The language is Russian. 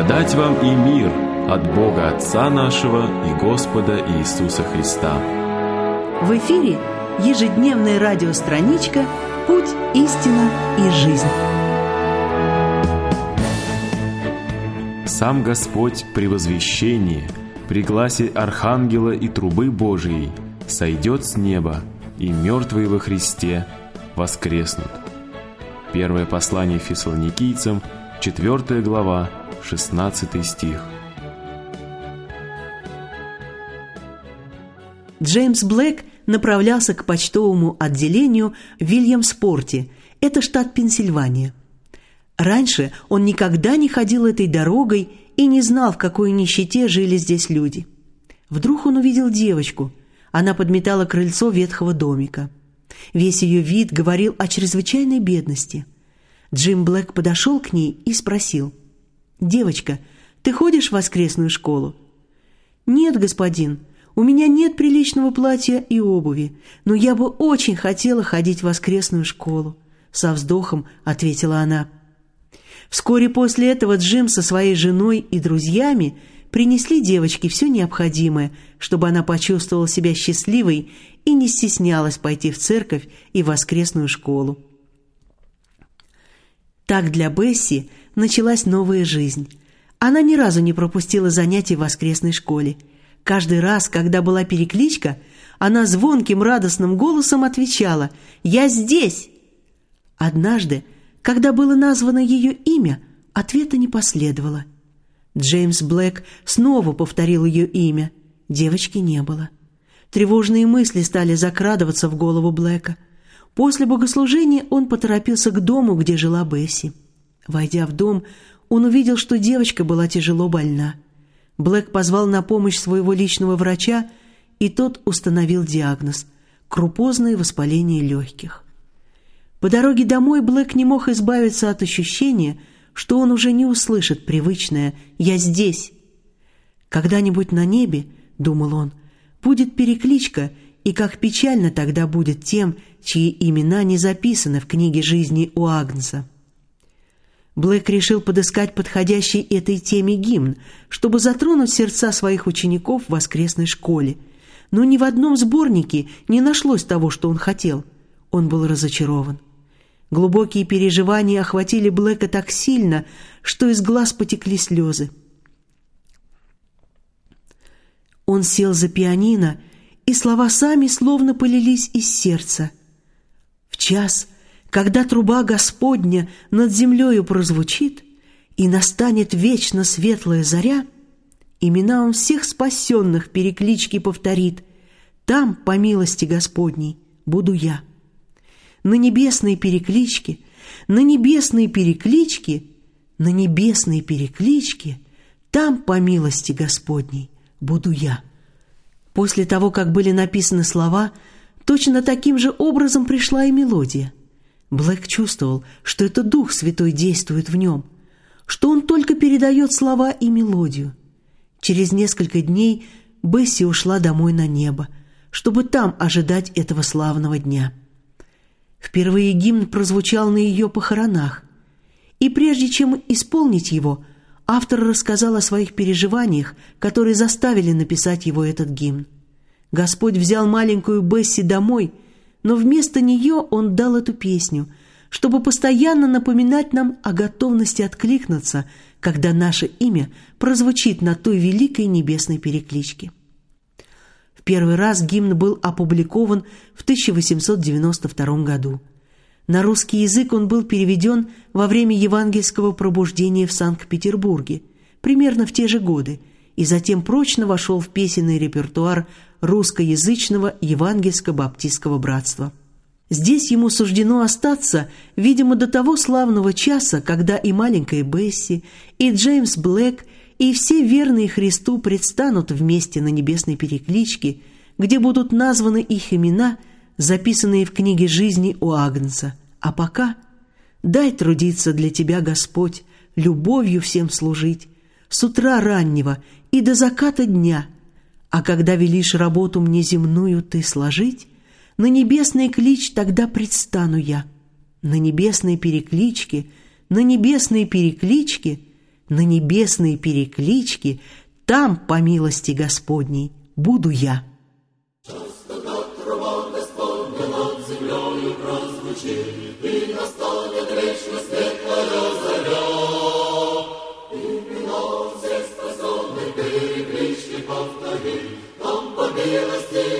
Благодать вам и мир от Бога Отца нашего и Господа Иисуса Христа. В эфире ежедневная радиостраничка «Путь, истина и жизнь». Сам Господь при возвещении, при гласе Архангела и трубы Божией сойдет с неба, и мертвые во Христе воскреснут. Первое послание фессалоникийцам, 4 глава, 16 стих. Джеймс Блэк направлялся к почтовому отделению в Вильямспорте, это штат Пенсильвания. Раньше он никогда не ходил этой дорогой и не знал, в какой нищете жили здесь люди. Вдруг он увидел девочку. Она подметала крыльцо ветхого домика. Весь ее вид говорил о чрезвычайной бедности. Джим Блэк подошел к ней и спросил – «Девочка, ты ходишь в воскресную школу?» «Нет, господин, у меня нет приличного платья и обуви, но я бы очень хотела ходить в воскресную школу», — со вздохом ответила она. Вскоре после этого Джим со своей женой и друзьями принесли девочке все необходимое, чтобы она почувствовала себя счастливой и не стеснялась пойти в церковь и в воскресную школу. Так для Бесси началась новая жизнь. Она ни разу не пропустила занятий в воскресной школе. Каждый раз, когда была перекличка, она звонким радостным голосом отвечала «Я здесь!». Однажды, когда было названо ее имя, ответа не последовало. Джеймс Блэк снова повторил ее имя. Девочки не было. Тревожные мысли стали закрадываться в голову Блэка. После богослужения он поторопился к дому, где жила Бесси. Войдя в дом, он увидел, что девочка была тяжело больна. Блэк позвал на помощь своего личного врача, и тот установил диагноз – крупозное воспаление легких. По дороге домой Блэк не мог избавиться от ощущения, что он уже не услышит привычное «я здесь». «Когда-нибудь на небе, — думал он, — будет перекличка, и как печально тогда будет тем, чьи имена не записаны в книге жизни у Агнца». Блэк решил подыскать подходящий этой теме гимн, чтобы затронуть сердца своих учеников в воскресной школе. Но ни в одном сборнике не нашлось того, что он хотел. Он был разочарован. Глубокие переживания охватили Блэка так сильно, что из глаз потекли слезы. Он сел за пианино, и слова сами словно полились из сердца. В час – когда труба Господня над землею прозвучит, и настанет вечно светлая заря, имена он всех спасенных переклички повторит. Там, по милости Господней, буду я. На небесные переклички, на небесные переклички, на небесные переклички, там, по милости Господней, буду я. После того, как были написаны слова, точно таким же образом пришла и мелодия – Блэк чувствовал, что это Дух Святой действует в нем, что он только передает слова и мелодию. Через несколько дней Бесси ушла домой на небо, чтобы там ожидать этого славного дня. Впервые гимн прозвучал на ее похоронах, и прежде чем исполнить его, автор рассказал о своих переживаниях, которые заставили написать его этот гимн. Господь взял маленькую Бесси домой – но вместо нее он дал эту песню, чтобы постоянно напоминать нам о готовности откликнуться, когда наше имя прозвучит на той великой небесной перекличке. В первый раз гимн был опубликован в 1892 году. На русский язык он был переведен во время евангельского пробуждения в Санкт-Петербурге, примерно в те же годы, и затем прочно вошел в песенный репертуар русскоязычного евангельско-баптистского братства. Здесь ему суждено остаться, видимо, до того славного часа, когда и маленькая Бесси, и Джеймс Блэк, и все верные Христу предстанут вместе на небесной перекличке, где будут названы их имена, записанные в книге жизни у Агнца. А пока дай трудиться для тебя, Господь, любовью всем служить, с утра раннего и до заката дня – а когда велишь работу мне земную ты сложить, на небесный клич тогда предстану я. На небесной перекличке, на небесной перекличке на небесные переклички, там, по милости Господней, буду я. Часто так Господня над землею прозвучит, милости